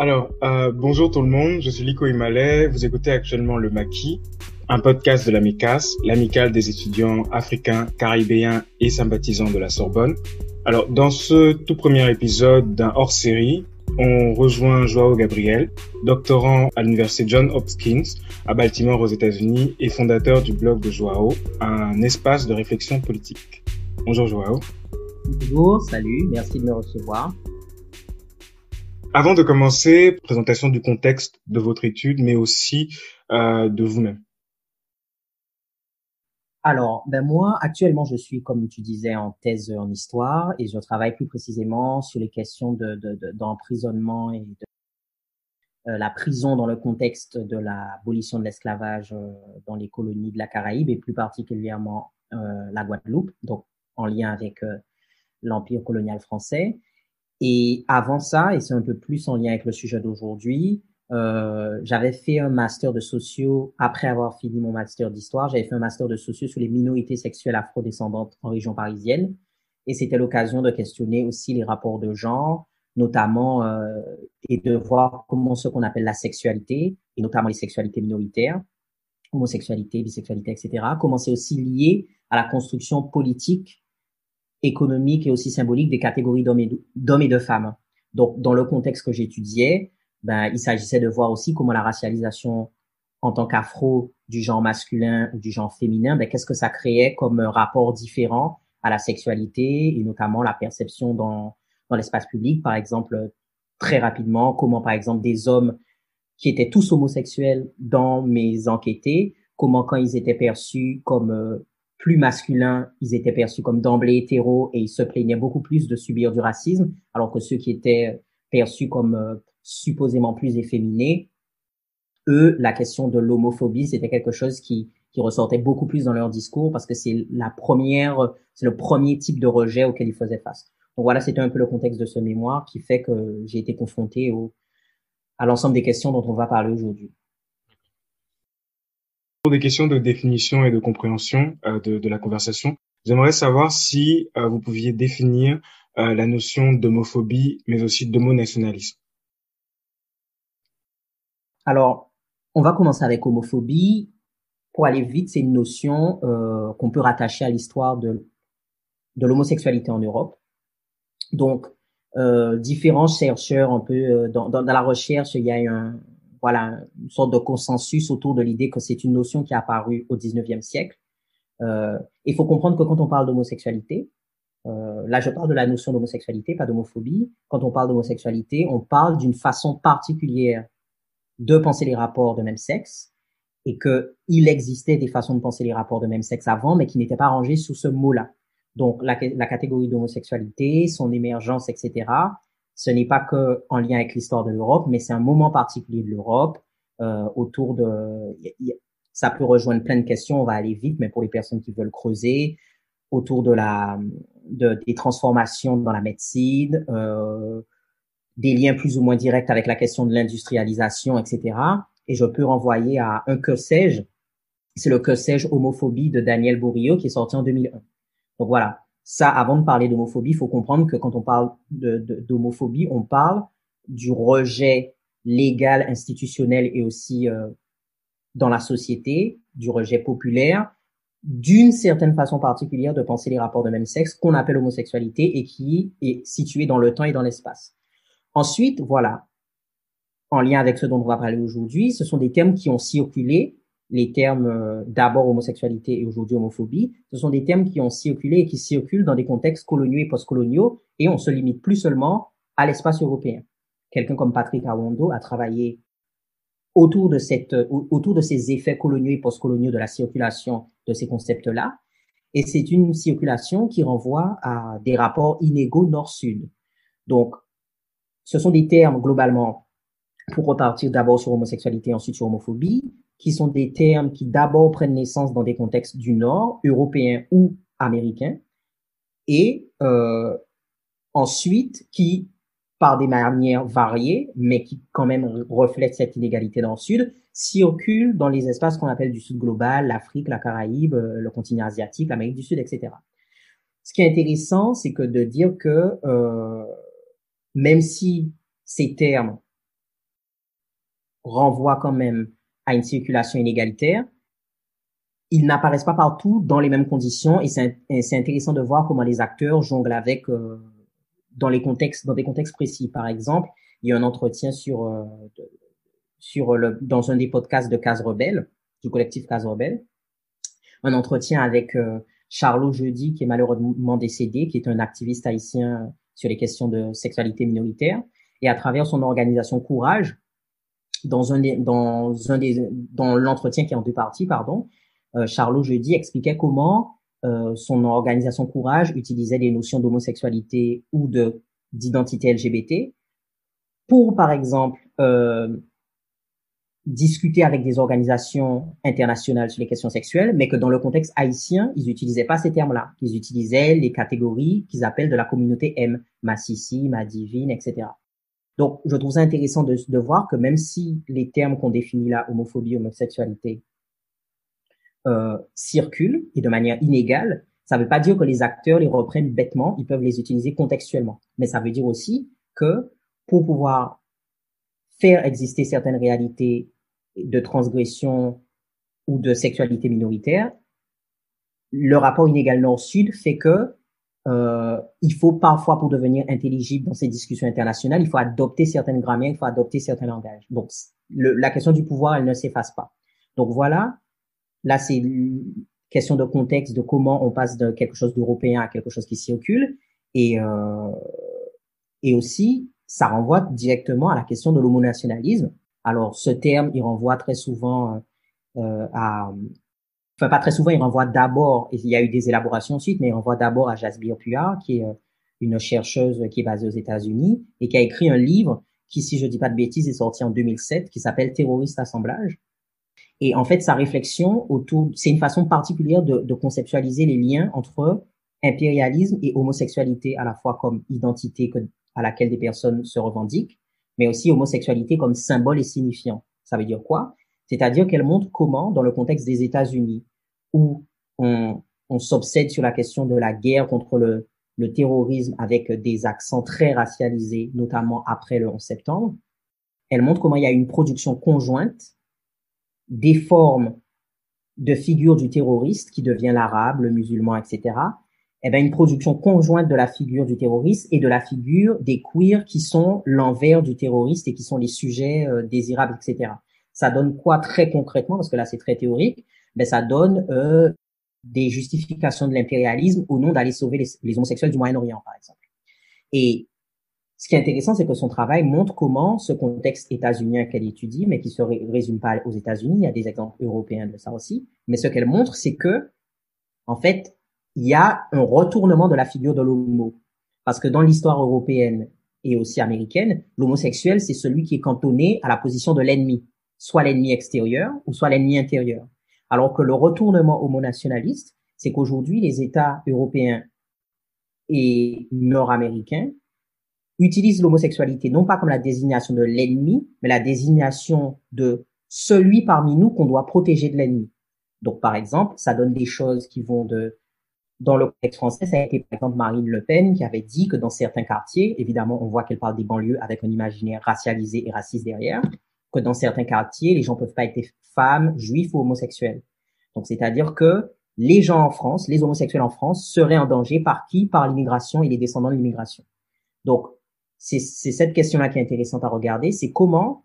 Alors, euh, bonjour tout le monde, je suis Liko Imalé, vous écoutez actuellement le Maquis, un podcast de l'AMICAS, l'amicale des étudiants africains, caribéens et sympathisants de la Sorbonne. Alors, dans ce tout premier épisode d'un hors-série, on rejoint Joao Gabriel, doctorant à l'université John Hopkins à Baltimore aux États-Unis et fondateur du blog de Joao, un espace de réflexion politique. Bonjour Joao. Bonjour, salut, merci de me recevoir. Avant de commencer, présentation du contexte de votre étude, mais aussi euh, de vous-même. Alors, ben moi, actuellement, je suis, comme tu disais, en thèse en histoire et je travaille plus précisément sur les questions d'emprisonnement de, de, et de euh, la prison dans le contexte de l'abolition de l'esclavage euh, dans les colonies de la Caraïbe et plus particulièrement la Guadeloupe, donc en lien avec l'empire colonial français. Et avant ça, et c'est un peu plus en lien avec le sujet d'aujourd'hui, euh, j'avais fait un master de sociaux après avoir fini mon master d'histoire. J'avais fait un master de sociaux sur les minorités sexuelles afrodescendantes en région parisienne. Et c'était l'occasion de questionner aussi les rapports de genre, notamment, euh, et de voir comment ce qu'on appelle la sexualité, et notamment les sexualités minoritaires, homosexualité, bisexualité, etc., comment c'est aussi lié à la construction politique économique et aussi symbolique des catégories d'hommes et, de femmes. Donc, dans le contexte que j'étudiais, ben, il s'agissait de voir aussi comment la racialisation en tant qu'afro du genre masculin ou du genre féminin, ben, qu'est-ce que ça créait comme rapport différent à la sexualité et notamment la perception dans, dans l'espace public. Par exemple, très rapidement, comment par exemple des hommes qui étaient tous homosexuels dans mes enquêtés, comment quand ils étaient perçus comme euh, plus masculins, ils étaient perçus comme d'emblée hétéros et ils se plaignaient beaucoup plus de subir du racisme, alors que ceux qui étaient perçus comme euh, supposément plus efféminés, eux, la question de l'homophobie, c'était quelque chose qui, qui ressortait beaucoup plus dans leur discours parce que c'est la première, c'est le premier type de rejet auquel ils faisaient face. Donc voilà, c'était un peu le contexte de ce mémoire qui fait que j'ai été confronté au, à l'ensemble des questions dont on va parler aujourd'hui des questions de définition et de compréhension euh, de, la conversation, j'aimerais savoir si euh, vous pouviez définir euh, la notion d'homophobie, mais aussi d'homonationalisme. Alors, on va commencer avec homophobie. Pour aller vite, c'est une notion qu'on peut rattacher à l'histoire de, de l'homosexualité en Europe. Donc, différents chercheurs, un peu dans, dans, dans, la recherche, il y a un, voilà, une sorte de consensus autour de l'idée que c'est une notion qui est apparue au 19e siècle. Euh, il faut comprendre que quand on parle d'homosexualité, euh, là je parle de la notion d'homosexualité, pas d'homophobie. Quand on parle d'homosexualité, on parle d'une façon particulière de penser les rapports de même sexe et que il existait des façons de penser les rapports de même sexe avant, mais qui n'étaient pas rangées sous ce mot-là. Donc la catégorie d'homosexualité, son émergence, etc ce n'est pas que en lien avec l'histoire de l'Europe, mais c'est un moment particulier de l'Europe euh, autour de. Ça peut rejoindre plein de questions. On va aller vite, mais pour les personnes qui veulent creuser autour de la de, des transformations dans la médecine, euh, des liens plus ou moins directs avec la question de l'industrialisation, etc. Et je peux renvoyer à un que sais-je? C'est le que sais-je homophobie de Daniel Bourriot qui est sorti en 2001. Donc voilà, ça, avant de parler d'homophobie, il faut comprendre que quand on parle d'homophobie, on parle du rejet légal, institutionnel et aussi euh, dans la société, du rejet populaire, d'une certaine façon particulière de penser les rapports de même sexe qu'on appelle homosexualité et qui est situé dans le temps et dans l'espace. Ensuite, voilà, en lien avec ce dont on va parler aujourd'hui, ce sont des termes qui ont circulé les termes euh, d'abord homosexualité et aujourd'hui homophobie, ce sont des termes qui ont circulé et qui circulent dans des contextes coloniaux et postcoloniaux et on se limite plus seulement à l'espace européen. Quelqu'un comme Patrick Awondo a travaillé autour de cette, euh, autour de ces effets coloniaux et postcoloniaux de la circulation de ces concepts-là. Et c'est une circulation qui renvoie à des rapports inégaux nord-sud. Donc, ce sont des termes globalement, pour repartir d'abord sur homosexualité, ensuite sur homophobie, qui sont des termes qui d'abord prennent naissance dans des contextes du Nord, européens ou américains, et euh, ensuite qui, par des manières variées, mais qui quand même reflètent cette inégalité dans le Sud, circulent dans les espaces qu'on appelle du Sud global, l'Afrique, la Caraïbe, euh, le continent asiatique, l'Amérique du Sud, etc. Ce qui est intéressant, c'est que de dire que euh, même si ces termes renvoient quand même à une circulation inégalitaire, ils n'apparaissent pas partout dans les mêmes conditions et c'est intéressant de voir comment les acteurs jonglent avec euh, dans les contextes dans des contextes précis. Par exemple, il y a un entretien sur euh, sur le dans un des podcasts de Case Rebelle du collectif Case Rebelle, un entretien avec euh, Charlot Jeudi qui est malheureusement décédé, qui est un activiste haïtien sur les questions de sexualité minoritaire et à travers son organisation Courage dans un des, dans un dans l'entretien qui est en deux parties pardon euh, Charlot jeudi expliquait comment euh, son organisation Courage utilisait des notions d'homosexualité ou de d'identité LGBT pour, par exemple, euh, discuter avec des organisations internationales sur les questions sexuelles, mais que dans le contexte haïtien, ils n'utilisaient pas ces termes-là. Ils utilisaient les catégories qu'ils appellent de la communauté M, ma sissi, ma divine, etc. Donc, je trouve ça intéressant de, de voir que même si les termes qu'on définit là, homophobie, homosexualité, euh, circulent et de manière inégale, ça ne veut pas dire que les acteurs les reprennent bêtement, ils peuvent les utiliser contextuellement. Mais ça veut dire aussi que pour pouvoir faire exister certaines réalités de transgression ou de sexualité minoritaire, le rapport inégal nord-sud fait que euh, il faut parfois, pour devenir intelligible dans ces discussions internationales, il faut adopter certaines grammaires, il faut adopter certains langages. Donc, la question du pouvoir, elle ne s'efface pas. Donc voilà, Là, c'est une question de contexte de comment on passe de quelque chose d'européen à quelque chose qui circule. Et, euh, et aussi, ça renvoie directement à la question de l'homonationalisme. Alors, ce terme, il renvoie très souvent euh, à... Enfin, pas très souvent, il renvoie d'abord, il y a eu des élaborations ensuite, mais il renvoie d'abord à Jasbir Puar, qui est euh, une chercheuse qui est basée aux États-Unis et qui a écrit un livre qui, si je dis pas de bêtises, est sorti en 2007, qui s'appelle Terroriste Assemblage, et en fait, sa réflexion autour, c'est une façon particulière de, conceptualiser les liens entre impérialisme et homosexualité, à la fois comme identité à laquelle des personnes se revendiquent, mais aussi homosexualité comme symbole et signifiant. Ça veut dire quoi? C'est-à-dire qu'elle montre comment, dans le contexte des États-Unis, où on, s'obsède sur la question de la guerre contre le, terrorisme avec des accents très racialisés, notamment après le 11 septembre, elle montre comment il y a une production conjointe des formes de figures du terroriste qui devient l'arabe, le musulman, etc. Eh ben, une production conjointe de la figure du terroriste et de la figure des queers qui sont l'envers du terroriste et qui sont les sujets euh, désirables, etc. Ça donne quoi très concrètement, parce que là c'est très théorique, ben, ça donne euh, des justifications de l'impérialisme au nom d'aller sauver les, les homosexuels du Moyen-Orient, par exemple. Et ce qui est intéressant, c'est que son travail montre comment ce contexte états-unien qu'elle étudie, mais qui se résume pas aux États-Unis, il y a des exemples européens de ça aussi, mais ce qu'elle montre, c'est que, en fait, il y a un retournement de la figure de l'homo. Parce que dans l'histoire européenne et aussi américaine, l'homosexuel, c'est celui qui est cantonné à la position de l'ennemi, soit l'ennemi extérieur ou soit l'ennemi intérieur. Alors que le retournement homonationaliste, c'est qu'aujourd'hui, les États européens et nord-américains utilise l'homosexualité non pas comme la désignation de l'ennemi, mais la désignation de celui parmi nous qu'on doit protéger de l'ennemi. Donc, par exemple, ça donne des choses qui vont de, dans le contexte français, ça a été par exemple Marine Le Pen qui avait dit que dans certains quartiers, évidemment, on voit qu'elle parle des banlieues avec un imaginaire racialisé et raciste derrière, que dans certains quartiers, les gens peuvent pas être femmes, juifs ou homosexuels. Donc, c'est-à-dire que les gens en France, les homosexuels en France seraient en danger par qui? Par l'immigration et les descendants de l'immigration. Donc, c'est cette question-là qui est intéressante à regarder, c'est comment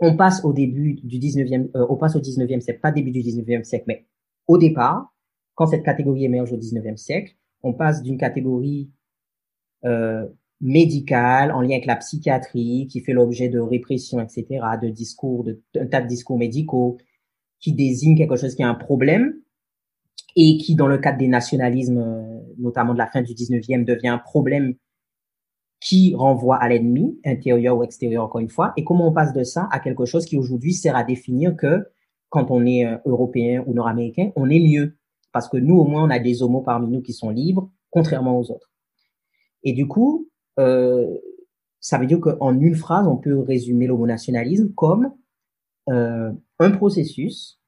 on passe au début du 19e, euh, on passe au 19e siècle, pas début du 19e siècle, mais au départ, quand cette catégorie émerge au 19e siècle, on passe d'une catégorie euh, médicale en lien avec la psychiatrie, qui fait l'objet de répression, etc., de discours, de, tas de discours médicaux, qui désigne quelque chose qui a un problème et qui, dans le cadre des nationalismes, euh, notamment de la fin du 19e, devient un problème qui renvoie à l'ennemi, intérieur ou extérieur encore une fois, et comment on passe de ça à quelque chose qui aujourd'hui sert à définir que quand on est euh, européen ou nord-américain, on est mieux. Parce que nous, au moins, on a des homos parmi nous qui sont libres, contrairement aux autres. Et du coup, euh, ça veut dire qu'en une phrase, on peut résumer l'homonationalisme comme euh, un processus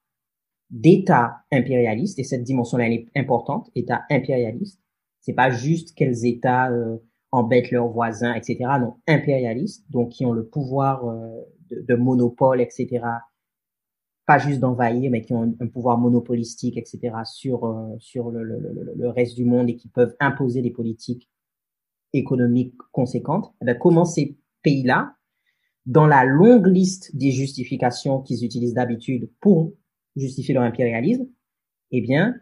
d'État impérialiste, et cette dimension-là est importante, État impérialiste. C'est pas juste quels États euh, embêtent leurs voisins, etc. Non, impérialistes, donc qui ont le pouvoir euh, de, de monopole, etc. Pas juste d'envahir, mais qui ont un, pouvoir monopolistique, etc. sur euh, sur le, le, le, reste du monde et qui peuvent imposer des politiques économiques conséquentes. Eh comment ces pays-là, dans la longue liste des justifications qu'ils utilisent d'habitude pour justifier leur impérialisme, eh bien,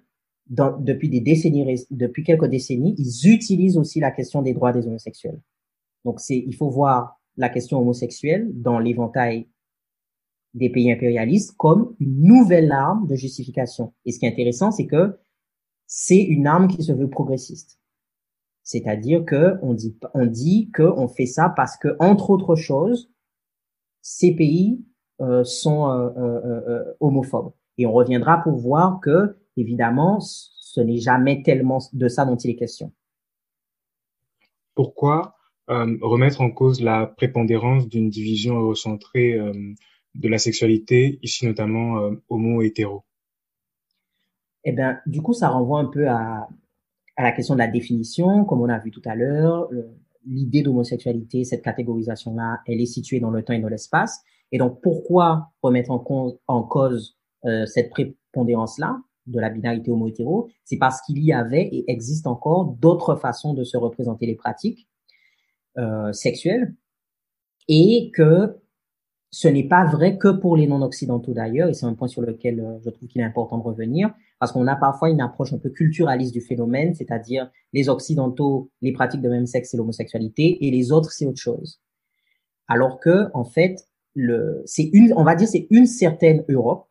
depuis des décennies, depuis quelques décennies, ils utilisent aussi la question des droits des homosexuels. Donc, c'est, il faut voir la question homosexuelle dans l'éventail des pays impérialistes comme une nouvelle arme de justification. Et ce qui est intéressant, c'est que c'est une arme qui se veut progressiste. C'est-à-dire que on dit, on dit que on fait ça parce que, entre autres choses, ces pays euh, sont euh, euh, homophobes. Et on reviendra pour voir que, évidemment, ce n'est jamais tellement de ça dont il est question. Pourquoi remettre en cause la prépondérance d'une division eurocentrée de la sexualité, ici notamment homo-hétéro? Eh bien, du coup, ça renvoie un peu à, à la question de la définition, comme on a vu tout à l'heure. L'idée d'homosexualité, cette catégorisation-là, elle est située dans le temps et dans l'espace. Et donc, pourquoi remettre en, cause, en cause euh, cette prépondérance-là de la binarité homo-hétéro? C'est parce qu'il y avait et existe encore d'autres façons de se représenter les pratiques euh, sexuelles et que ce n'est pas vrai que pour les non-occidentaux d'ailleurs, et c'est un point sur lequel euh, je trouve qu'il est important de revenir, parce qu'on a parfois une approche un peu culturaliste du phénomène, c'est-à-dire les occidentaux, les pratiques de même sexe, c'est l'homosexualité, et les autres, c'est autre chose. Alors que, en fait, le, c'est une, on va dire, c'est une certaine Europe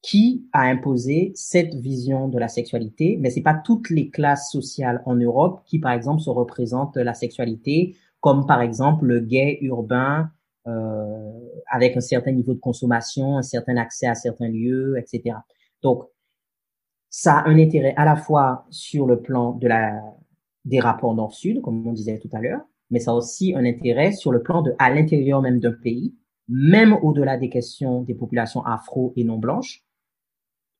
qui a imposé cette vision de la sexualité, mais c'est pas toutes les classes sociales en Europe qui, par exemple, se représentent la sexualité, comme par exemple le gay urbain, euh, avec un certain niveau de consommation, un certain accès à certains lieux, etc. Donc, ça a un intérêt à la fois sur le plan de la, des rapports nord-sud, comme on disait tout à l'heure, mais ça a aussi un intérêt sur le plan de, à l'intérieur même d'un pays, même au-delà des questions des populations afro et non blanches,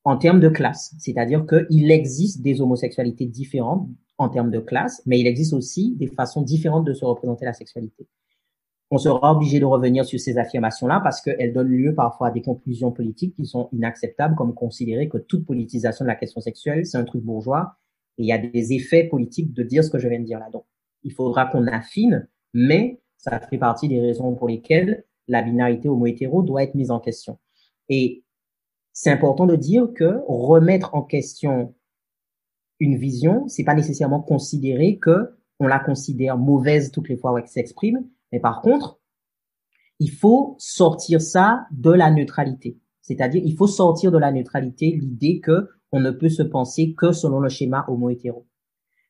en termes de classe. C'est-à-dire qu'il existe des homosexualités différentes en termes de classe, mais il existe aussi des façons différentes de se représenter la sexualité on sera obligé de revenir sur ces affirmations-là parce qu'elles donnent lieu parfois à des conclusions politiques qui sont inacceptables, comme considérer que toute politisation de la question sexuelle, c'est un truc bourgeois. Et il y a des effets politiques de dire ce que je viens de dire là. Donc, il faudra qu'on affine, mais ça fait partie des raisons pour lesquelles la binarité homo-hétéro doit être mise en question. Et c'est important de dire que remettre en question une vision, c'est pas nécessairement considérer que on la considère mauvaise toutes les fois où elle s'exprime, mais par contre, il faut sortir ça de la neutralité. C'est-à-dire, il faut sortir de la neutralité l'idée que on ne peut se penser que selon le schéma homo-hétéro.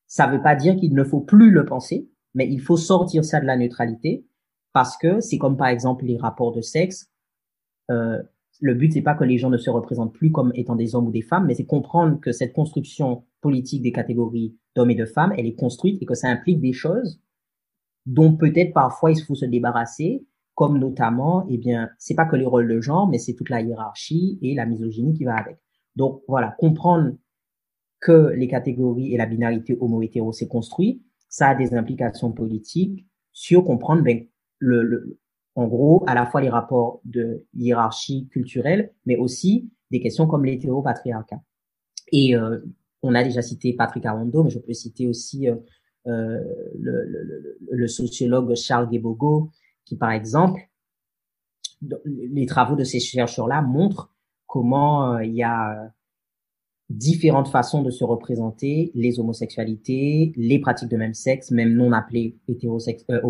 Ça ne veut pas dire qu'il ne faut plus le penser, mais il faut sortir ça de la neutralité parce que c'est comme par exemple les rapports de sexe. Euh, le but c'est pas que les gens ne se représentent plus comme étant des hommes ou des femmes, mais c'est comprendre que cette construction politique des catégories d'hommes et de femmes, elle est construite et que ça implique des choses dont peut-être parfois il faut se débarrasser, comme notamment, eh bien, c'est pas que les rôles de genre, mais c'est toute la hiérarchie et la misogynie qui va avec. Donc voilà, comprendre que les catégories et la binarité homo-hétéro s'est construit, ça a des implications politiques sur comprendre ben, le, le, en gros, à la fois les rapports de hiérarchie culturelle, mais aussi des questions comme l'hétéropatriarcat. Et euh, on a déjà cité Patrick Arondo, mais je peux citer aussi euh, le, le, le, sociologue Charles Guébogo, qui par exemple, les travaux de ces chercheurs-là montrent comment euh, il y a différentes façons de se représenter les homosexualités, les pratiques de même sexe, même non appelées euh,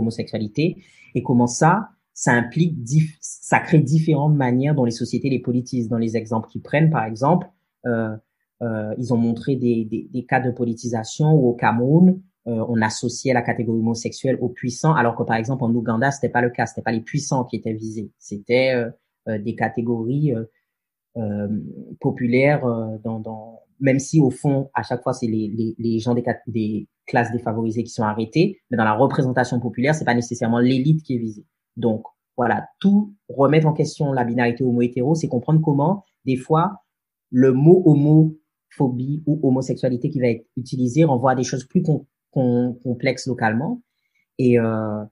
et comment ça, ça implique, ça crée différentes manières dont les sociétés les politisent. Dans les exemples qu'ils prennent, par exemple, euh, euh, ils ont montré des, des, des, cas de politisation au Cameroun, euh, on associait la catégorie homosexuelle aux puissants, alors que par exemple en Ouganda c'était pas le cas, c'était pas les puissants qui étaient visés, c'était euh, euh, des catégories populaires dans, dans, même si au fond à chaque fois c'est les, les, les, gens des, des classes défavorisées qui sont arrêtés, mais dans la représentation populaire c'est pas nécessairement l'élite qui est visée. Donc voilà, tout remettre en question la binarité homo-hétéro, c'est comprendre comment des fois le mot homophobie ou homosexualité qui va être utilisé renvoie à des choses plus complexe localement. Et, euh,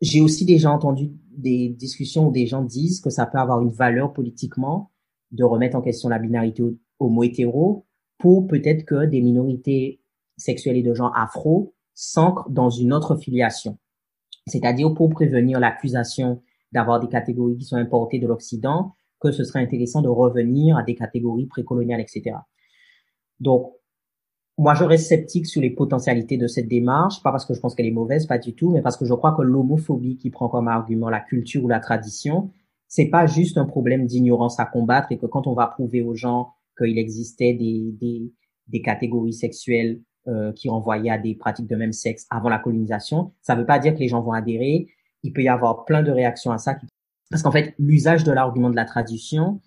j'ai aussi déjà entendu des discussions où des gens disent que ça peut avoir une valeur politiquement de remettre en question la binarité homo-hétéro pour peut-être que des minorités sexuelles et de genre afro s'ancrent dans une autre filiation. C'est-à-dire pour prévenir l'accusation d'avoir des catégories qui sont importées de l'Occident, que ce serait intéressant de revenir à des catégories précoloniales, etc. Donc, moi, je reste sceptique sur les potentialités de cette démarche, pas parce que je pense qu'elle est mauvaise, pas du tout, mais parce que je crois que l'homophobie qui prend comme argument la culture ou la tradition, c'est pas juste un problème d'ignorance à combattre et que quand on va prouver aux gens qu'il existait des, des, des, catégories sexuelles euh, qui renvoyaient à des pratiques de même sexe avant la colonisation, ça veut pas dire que les gens vont adhérer. Il peut y avoir plein de réactions à ça, parce qu'en fait, l'usage de l'argument de la tradition,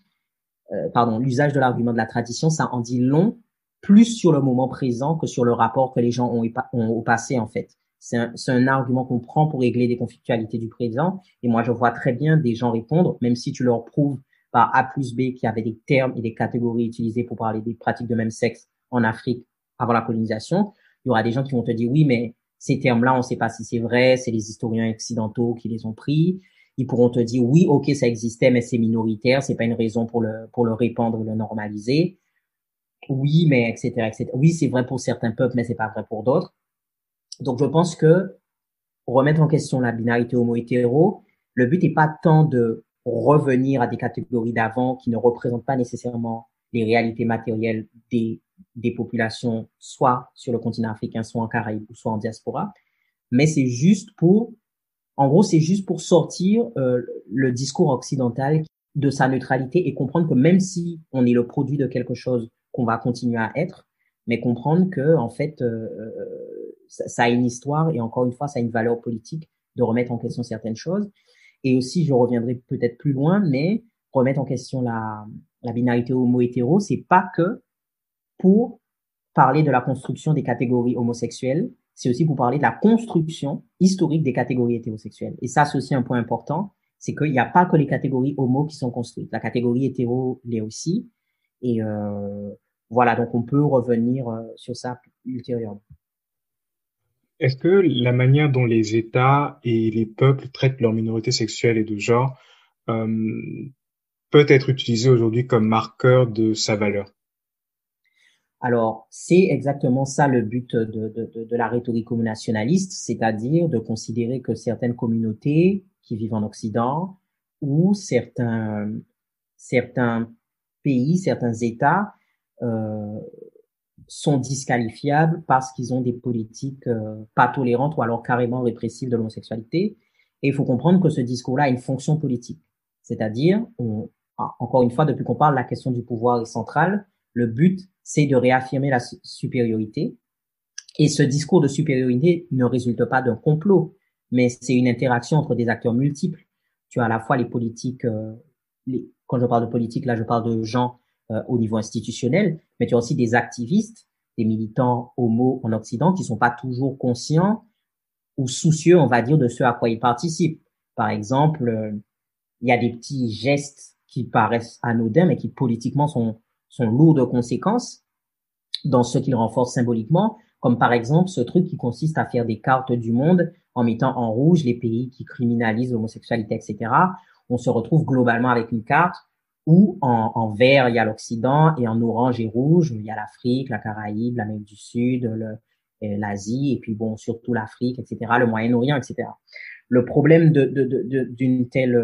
euh, pardon, l'usage de l'argument de la tradition, ça en dit long plus sur le moment présent que sur le rapport que les gens ont, au passé en fait. C'est un, un, argument qu'on prend pour régler des conflictualités du présent. Et moi, je vois très bien des gens répondre, même si tu leur prouves par A plus B qu'il y avait des termes et des catégories utilisées pour parler des pratiques de même sexe en Afrique avant la colonisation. Il y aura des gens qui vont te dire oui, mais ces termes-là, on ne sait pas si c'est vrai, c'est les historiens occidentaux qui les ont pris. Ils pourront te dire oui, ok, ça existait, mais c'est minoritaire, c'est pas une raison pour le pour le répandre ou le normaliser oui, mais etc., etc. Oui, c'est vrai pour certains peuples, mais c'est pas vrai pour d'autres. Donc, je pense que remettre en question la binarité homo-hétéro, le but n'est pas tant de revenir à des catégories d'avant qui ne représentent pas nécessairement les réalités matérielles des, des populations, soit sur le continent africain, soit en Caraïbes, soit en diaspora, mais c'est juste pour, en gros, c'est juste pour sortir euh, le discours occidental de sa neutralité et comprendre que même si on est le produit de quelque chose qu'on va continuer à être, mais comprendre que en fait, euh, euh, ça, ça, a une histoire et encore une fois, ça a une valeur politique de remettre en question certaines choses. Et aussi, je reviendrai peut-être plus loin, mais remettre en question la, la binarité homo-hétéro, c'est pas que pour parler de la construction des catégories homosexuelles, c'est aussi pour parler de la construction historique des catégories hétérosexuelles. Et ça, c'est aussi un point important, c'est qu'il n'y a pas que les catégories homo qui sont construites. La catégorie hétéro l'est aussi. Et euh, voilà, donc on peut revenir euh, sur ça ultérieurement. Est-ce que la manière dont les États et les peuples traitent leurs minorités sexuelles et de genre euh, peut être utilisée aujourd'hui comme marqueur de sa valeur? Alors, c'est exactement ça le but de, de, de la rhétorique nationaliste, c'est-à-dire de considérer que certaines communautés qui vivent en Occident ou certains, certains pays, certains États euh, sont disqualifiables parce qu'ils ont des politiques euh, pas tolérantes ou alors carrément répressives de l'homosexualité. Et il faut comprendre que ce discours-là a une fonction politique. C'est-à-dire, ah, encore une fois, depuis qu'on parle, la question du pouvoir est centrale. Le but, c'est de réaffirmer la supériorité. Et ce discours de supériorité ne résulte pas d'un complot, mais c'est une interaction entre des acteurs multiples. Tu as à la fois les politiques, euh, quand je parle de politique, là, je parle de gens euh, au niveau institutionnel, mais tu as aussi des activistes, des militants homo en Occident qui sont pas toujours conscients ou soucieux, on va dire, de ce à quoi ils participent. Par exemple, euh, il y a des petits gestes qui paraissent anodins, mais qui politiquement sont, sont lourds de conséquences dans ce qu'ils renforcent symboliquement, comme par exemple ce truc qui consiste à faire des cartes du monde en mettant en rouge les pays qui criminalisent l'homosexualité, etc on se retrouve globalement avec une carte où en, vert, il y a l'Occident et en orange et rouge, il y a l'Afrique, la Caraïbe, l'Amérique du Sud, l'Asie et puis bon, surtout l'Afrique, etc., le Moyen-Orient, etc. Le problème d'une telle,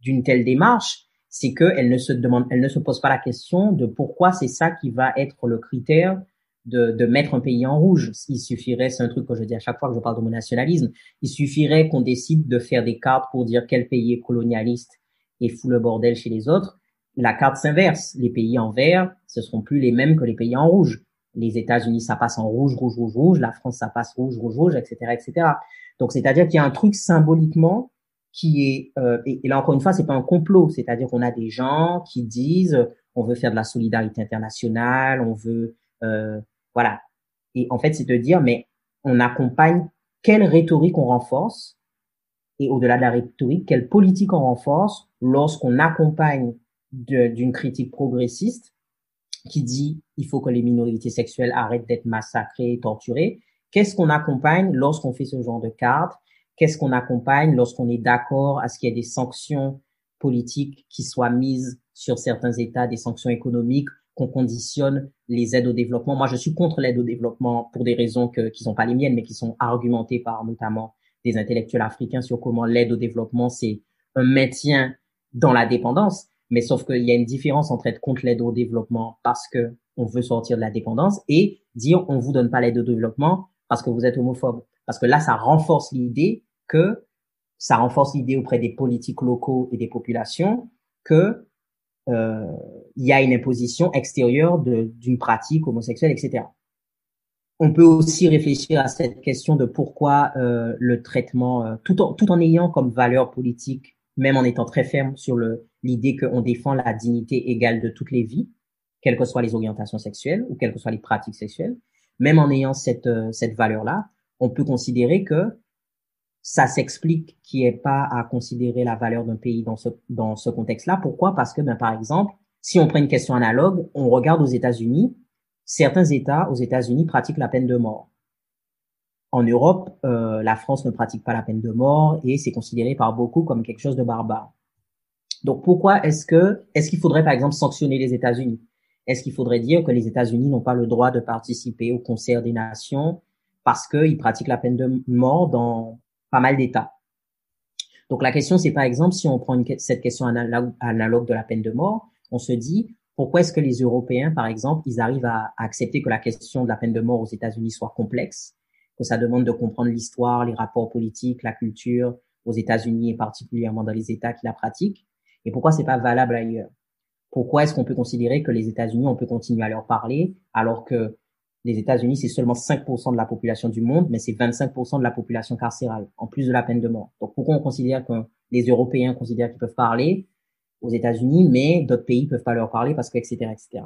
d'une telle démarche, c'est qu'elle ne se demande, elle ne se pose pas la question de pourquoi c'est ça qui va être le critère de, de, mettre un pays en rouge. Il suffirait, c'est un truc que je dis à chaque fois que je parle de mon nationalisme, il suffirait qu'on décide de faire des cartes pour dire quel pays est colonialiste et fout le bordel chez les autres. La carte s'inverse. Les pays en vert, ce seront plus les mêmes que les pays en rouge. Les États-Unis, ça passe en rouge, rouge, rouge, rouge. La France, ça passe rouge, rouge, rouge, etc., etc. Donc, c'est-à-dire qu'il y a un truc symboliquement qui est, euh, et, là encore une fois, c'est pas un complot. C'est-à-dire qu'on a des gens qui disent, on veut faire de la solidarité internationale, on veut euh, voilà. Et en fait, c'est de dire, mais on accompagne quelle rhétorique on renforce et au-delà de la rhétorique, quelle politique on renforce lorsqu'on accompagne d'une critique progressiste qui dit il faut que les minorités sexuelles arrêtent d'être massacrées, torturées. Qu'est-ce qu'on accompagne lorsqu'on fait ce genre de carte? Qu'est-ce qu'on accompagne lorsqu'on est d'accord à ce qu'il y ait des sanctions politiques qui soient mises sur certains États, des sanctions économiques, qu'on conditionne les aides au développement. Moi, je suis contre l'aide au développement pour des raisons que, qui sont pas les miennes, mais qui sont argumentées par notamment des intellectuels africains sur comment l'aide au développement, c'est un maintien dans la dépendance. Mais sauf qu'il y a une différence entre être contre l'aide au développement parce que on veut sortir de la dépendance et dire on vous donne pas l'aide au développement parce que vous êtes homophobe. Parce que là, ça renforce l'idée que ça renforce l'idée auprès des politiques locaux et des populations que euh, il y a une imposition extérieure d'une pratique homosexuelle, etc. On peut aussi réfléchir à cette question de pourquoi euh, le traitement, euh, tout, en, tout en ayant comme valeur politique, même en étant très ferme sur l'idée qu'on défend la dignité égale de toutes les vies, quelles que soient les orientations sexuelles ou quelles que soient les pratiques sexuelles, même en ayant cette, euh, cette valeur-là, on peut considérer que ça s'explique qu'il n'y ait pas à considérer la valeur d'un pays dans ce, dans ce contexte-là. Pourquoi? Parce que, ben, par exemple, si on prend une question analogue, on regarde aux États-Unis, certains États aux États-Unis pratiquent la peine de mort. En Europe, euh, la France ne pratique pas la peine de mort et c'est considéré par beaucoup comme quelque chose de barbare. Donc pourquoi est-ce que est-ce qu'il faudrait par exemple sanctionner les États-Unis? Est-ce qu'il faudrait dire que les États-Unis n'ont pas le droit de participer au concert des nations parce qu'ils pratiquent la peine de mort dans pas mal d'États? Donc la question, c'est par exemple, si on prend cette question analogue, de la peine de mort, on se dit, pourquoi est-ce que les Européens, par exemple, ils arrivent à, accepter que la question de la peine de mort aux États-Unis soit complexe, que ça demande de comprendre l'histoire, les rapports politiques, la culture aux États-Unis et particulièrement dans les États qui la pratiquent, et pourquoi c'est pas valable ailleurs? Pourquoi est-ce qu'on peut considérer que les États-Unis, on peut continuer à leur parler alors que les États-Unis, c'est seulement 5% de la population du monde, mais c'est 25% de la population carcérale, en plus de la peine de mort? Donc pourquoi on considère que les Européens considèrent qu'ils peuvent parler aux États-Unis, mais d'autres pays peuvent pas leur parler parce que etc. etc.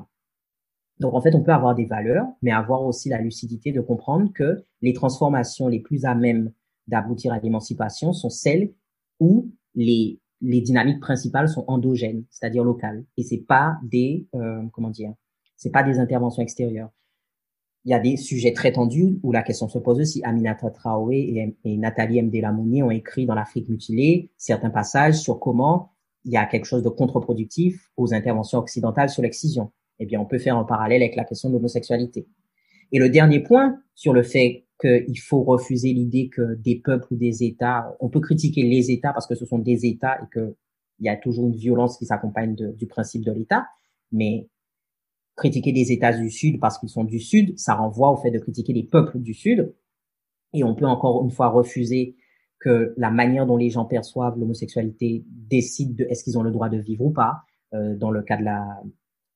Donc en fait, on peut avoir des valeurs, mais avoir aussi la lucidité de comprendre que les transformations les plus à même d'aboutir à l'émancipation sont celles où les les dynamiques principales sont endogènes, c'est-à-dire locales, et c'est pas des euh, comment dire, c'est pas des interventions extérieures il y a des sujets très tendus où la question se pose aussi. Aminata Traoré et, Nathalie Mdelamouni ont écrit dans l'Afrique mutilée certains passages sur comment il y a quelque chose de contre-productif aux interventions occidentales sur l'excision. Eh bien, on peut faire un parallèle avec la question de l'homosexualité. Et le dernier point sur le fait qu'il faut refuser l'idée que des peuples ou des États, on peut critiquer les États parce que ce sont des États et qu'il y a toujours une violence qui s'accompagne du principe de l'État, mais critiquer des États du Sud parce qu'ils sont du Sud, ça renvoie au fait de critiquer les peuples du Sud. Et on peut encore une fois refuser que la manière dont les gens perçoivent l'homosexualité décide de est-ce qu'ils ont le droit de vivre ou pas. Euh, dans le cas de la,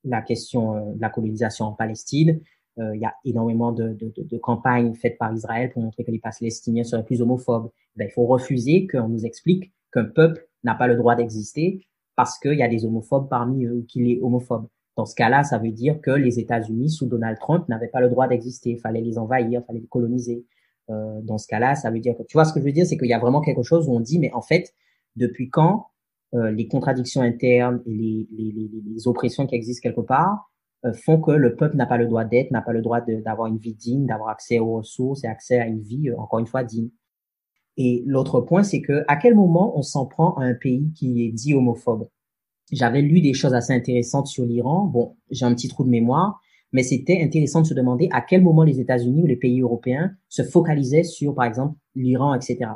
la question euh, de la colonisation en Palestine, euh, il y a énormément de, de, de, de, campagnes faites par Israël pour montrer que les Palestiniens seraient plus homophobes. Ben, il faut refuser qu'on nous explique qu'un peuple n'a pas le droit d'exister parce qu'il y a des homophobes parmi eux ou qu'il est homophobe. Dans ce cas-là, ça veut dire que les États-Unis sous Donald Trump n'avaient pas le droit d'exister. Il fallait les envahir, il fallait les coloniser. Euh, dans ce cas-là, ça veut dire que tu vois ce que je veux dire, c'est qu'il y a vraiment quelque chose où on dit, mais en fait, depuis quand euh, les contradictions internes et les, les, les, les, oppressions qui existent quelque part euh, font que le peuple n'a pas le droit d'être, n'a pas le droit d'avoir une vie digne, d'avoir accès aux ressources et accès à une vie, encore une fois, digne. Et l'autre point, c'est que à quel moment on s'en prend à un pays qui est dit homophobe? J'avais lu des choses assez intéressantes sur l'Iran. Bon, j'ai un petit trou de mémoire, mais c'était intéressant de se demander à quel moment les États-Unis ou les pays européens se focalisaient sur, par exemple, l'Iran, etc.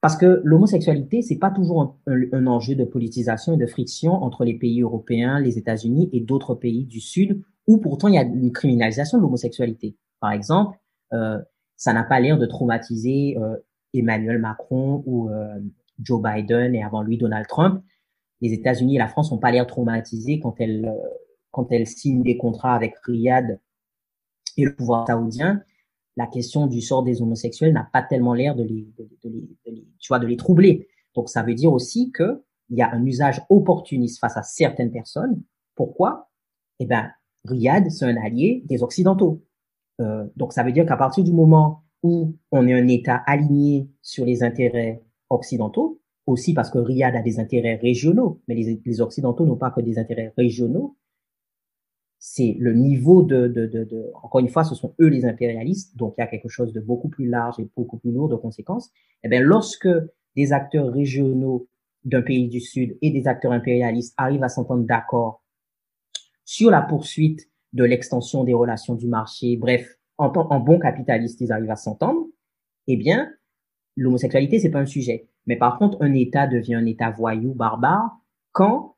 Parce que l'homosexualité, c'est pas toujours un, enjeu de politisation et de friction entre les pays européens, les États-Unis et d'autres pays du Sud, où pourtant il y a une criminalisation de l'homosexualité. Par exemple, euh, ça n'a pas l'air de traumatiser euh, Emmanuel Macron ou euh, Joe Biden et avant lui Donald Trump, les États-Unis et la France n'ont pas l'air traumatisés quand elles euh, quand elles signent des contrats avec Riyad et le pouvoir saoudien. La question du sort des homosexuels n'a pas tellement l'air de les, tu vois, de les troubler. Donc ça veut dire aussi que il y a un usage opportuniste face à certaines personnes. Pourquoi? Eh ben, Riyad, c'est un allié des Occidentaux. Euh, donc ça veut dire qu'à partir du moment où on est un État aligné sur les intérêts occidentaux, aussi parce que Riyad a des intérêts régionaux, mais les, Occidentaux n'ont pas que des intérêts régionaux. C'est le niveau de, de, de, de, encore une fois, ce sont eux les impérialistes, donc il y a quelque chose de beaucoup plus large et beaucoup plus lourd de conséquences. Eh bien, lorsque des acteurs régionaux d'un pays du Sud et des acteurs impérialistes arrivent à s'entendre d'accord sur la poursuite de l'extension des relations du marché, bref, en, en bon capitaliste, ils arrivent à s'entendre, eh bien, l'homosexualité, c'est pas un sujet. Mais par contre, un État devient un État voyou, barbare, quand,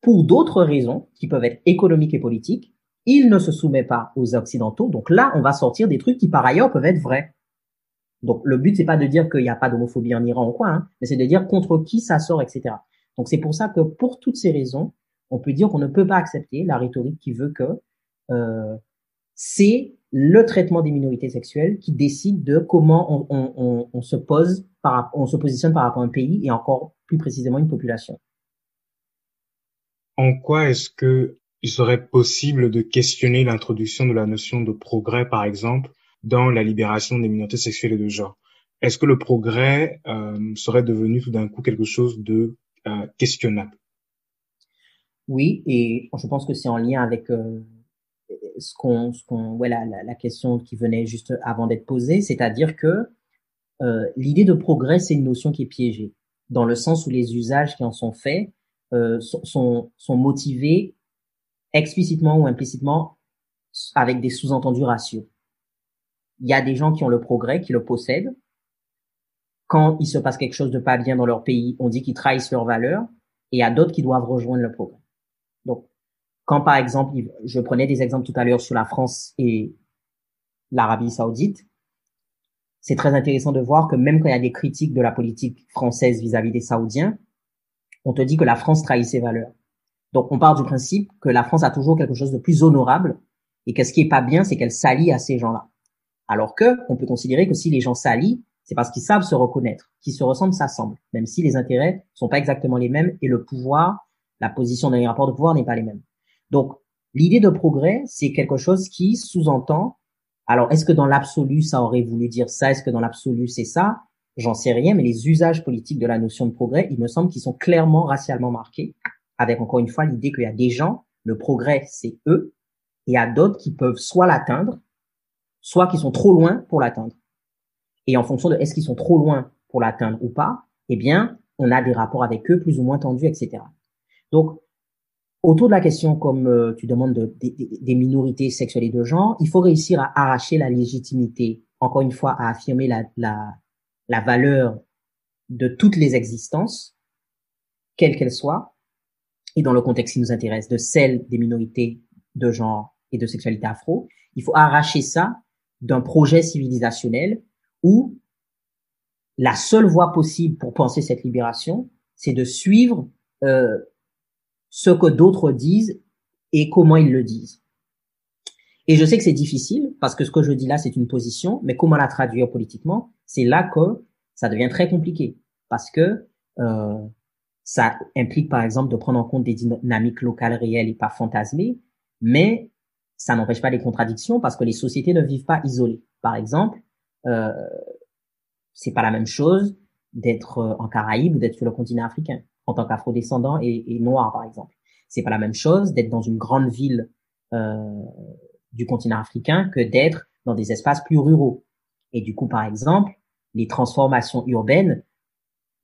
pour d'autres raisons, qui peuvent être économiques et politiques, il ne se soumet pas aux Occidentaux. Donc là, on va sortir des trucs qui, par ailleurs, peuvent être vrais. Donc le but, c'est pas de dire qu'il n'y a pas d'homophobie en Iran ou quoi, hein, mais c'est de dire contre qui ça sort, etc. Donc c'est pour ça que, pour toutes ces raisons, on peut dire qu'on ne peut pas accepter la rhétorique qui veut que euh, c'est le traitement des minorités sexuelles qui décide de comment on, se pose, par, on se positionne par rapport à un pays et encore plus précisément une population. En quoi est-ce que il serait possible de questionner l'introduction de la notion de progrès, par exemple, dans la libération des minorités sexuelles et de genre? Est-ce que le progrès euh, serait devenu tout d'un coup quelque chose de euh, questionnable? Oui, et je pense que c'est en lien avec euh, ce qu'on, ouais, la, la, question qui venait juste avant d'être posée, c'est-à-dire que euh, l'idée de progrès, c'est une notion qui est piégée, dans le sens où les usages qui en sont faits euh, sont, sont motivés explicitement ou implicitement avec des sous-entendus ratios. Il y a des gens qui ont le progrès, qui le possèdent. Quand il se passe quelque chose de pas bien dans leur pays, on dit qu'ils trahissent leurs valeurs, et il y a d'autres qui doivent rejoindre le progrès. Donc, quand par exemple, je prenais des exemples tout à l'heure sur la France et l'Arabie saoudite, c'est très intéressant de voir que même quand il y a des critiques de la politique française vis-à-vis des Saoudiens, on te dit que la France trahit ses valeurs. Donc on part du principe que la France a toujours quelque chose de plus honorable et que ce qui est pas bien, c'est qu'elle s'allie à ces gens-là. Alors que on peut considérer que si les gens s'allient, c'est parce qu'ils savent se reconnaître, qu'ils se ressemblent, s'assemblent, même si les intérêts sont pas exactement les mêmes et le pouvoir, la position dans les rapports de pouvoir n'est pas les mêmes. Donc, l'idée de progrès, c'est quelque chose qui sous-entend, alors est-ce que dans l'absolu, ça aurait voulu dire ça Est-ce que dans l'absolu, c'est ça? J'en sais rien, mais les usages politiques de la notion de progrès, il me semble qu'ils sont clairement racialement marqués, avec encore une fois l'idée qu'il y a des gens, le progrès, c'est eux, et il y a d'autres qui peuvent soit l'atteindre, soit qui sont trop loin pour l'atteindre. Et en fonction de est-ce qu'ils sont trop loin pour l'atteindre ou pas, eh bien, on a des rapports avec eux plus ou moins tendus, etc. Donc, Autour de la question, comme euh, tu demandes, de, des minorités sexuelles et de genre, il faut réussir à arracher la légitimité, encore une fois, à affirmer la, la valeur de toutes les existences, quelles qu'elles soient, et dans le contexte qui nous intéresse, de celle des minorités de genre et de sexualité afro, il faut arracher ça d'un projet civilisationnel où la seule voie possible pour penser cette libération, c'est de suivre euh, ce que d'autres disent et comment ils le disent. Et je sais que c'est difficile parce que ce que je dis là, c'est une position, mais comment la traduire politiquement, c'est là que ça devient très compliqué parce que euh, ça implique par exemple de prendre en compte des dynamiques locales réelles et pas fantasmées, mais ça n'empêche pas les contradictions parce que les sociétés ne vivent pas isolées. Par exemple, euh, c'est pas la même chose d'être en Caraïbes ou d'être sur le continent africain en tant qu'afrodescendant et, et noir, par exemple. C'est pas la même chose d'être dans une grande ville euh, du continent africain que d'être dans des espaces plus ruraux. Et du coup, par exemple, les transformations urbaines,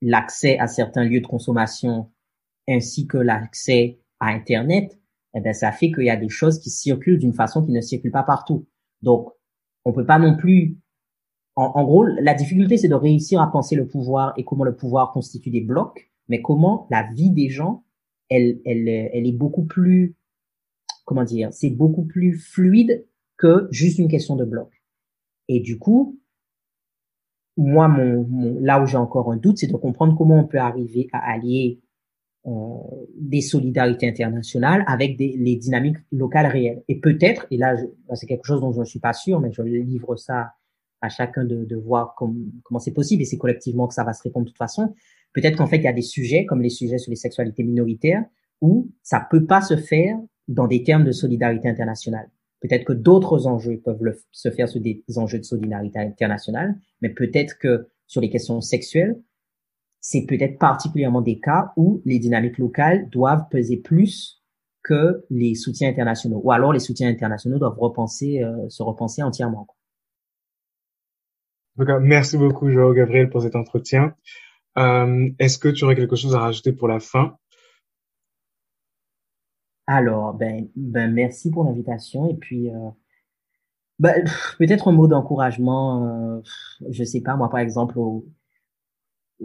l'accès à certains lieux de consommation ainsi que l'accès à Internet, eh ben, ça fait qu'il y a des choses qui circulent d'une façon qui ne circule pas partout. Donc, on peut pas non plus en, en, gros, la difficulté, c'est de réussir à penser le pouvoir et comment le pouvoir constitue des blocs mais comment la vie des gens, elle, elle, elle est beaucoup plus, comment dire, c'est beaucoup plus fluide que juste une question de bloc. Et du coup, moi, mon, là où j'ai encore un doute, c'est de comprendre comment on peut arriver à allier euh, des solidarités internationales avec des, les dynamiques locales réelles. Et peut-être, et là, c'est quelque chose dont je ne suis pas sûr, mais je livre ça à chacun de, de voir comment c'est possible, et c'est collectivement que ça va se répondre de toute façon. Peut-être qu'en fait, il y a des sujets, comme les sujets sur les sexualités minoritaires, où ça peut pas se faire dans des termes de solidarité internationale. Peut-être que d'autres enjeux peuvent se faire sur des enjeux de solidarité internationale, mais peut-être que sur les questions sexuelles, c'est peut-être particulièrement des cas où les dynamiques locales doivent peser plus que les soutiens internationaux. Ou alors les soutiens internationaux doivent repenser, euh, se repenser entièrement. merci beaucoup, Joao Gabriel, pour cet entretien. Euh, Est-ce que tu aurais quelque chose à rajouter pour la fin? Alors, ben, ben merci pour l'invitation et puis euh, ben, peut-être un mot d'encouragement. Euh, je sais pas, moi par exemple, au,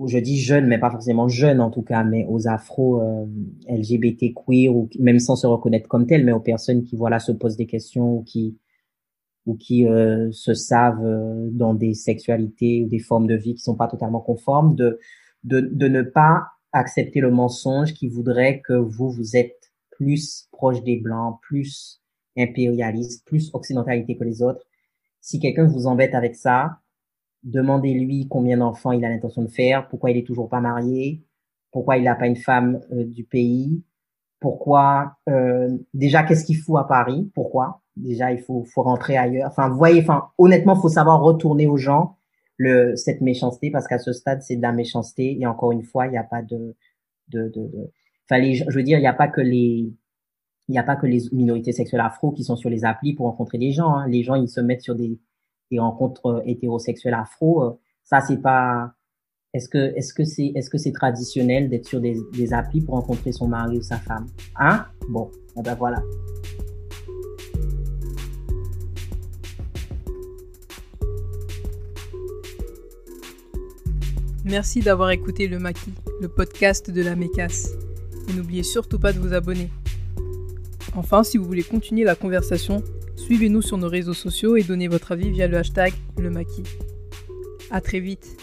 je dis jeunes, mais pas forcément jeunes en tout cas, mais aux afro euh, LGBT queer ou même sans se reconnaître comme tels, mais aux personnes qui voilà se posent des questions ou qui ou qui euh, se savent euh, dans des sexualités ou des formes de vie qui sont pas totalement conformes, de de, de ne pas accepter le mensonge qui voudrait que vous vous êtes plus proche des blancs, plus impérialiste, plus occidentalité que les autres. Si quelqu'un vous embête avec ça, Demandez-lui combien d'enfants il a l'intention de faire, pourquoi il est toujours pas marié, pourquoi il n'a pas une femme euh, du pays, pourquoi euh, déjà qu'est-ce qu'il faut à Paris, pourquoi déjà il faut faut rentrer ailleurs. Enfin, vous voyez, enfin honnêtement, faut savoir retourner aux gens le cette méchanceté parce qu'à ce stade c'est de la méchanceté et encore une fois il n'y a pas de de de, de... Je veux dire il n'y a pas que les minorités sexuelles afro qui sont sur les applis pour rencontrer des gens. Hein. Les gens, ils se mettent sur des, rencontres euh, hétérosexuelles afro, euh, ça c'est pas est-ce que c'est traditionnel d'être sur des, des applis pour rencontrer son mari ou sa femme? Hein? Bon, eh ben voilà. Merci d'avoir écouté le Maquis, le podcast de la Mécasse. Et n'oubliez surtout pas de vous abonner. Enfin, si vous voulez continuer la conversation, Suivez-nous sur nos réseaux sociaux et donnez votre avis via le hashtag le maquis. À très vite.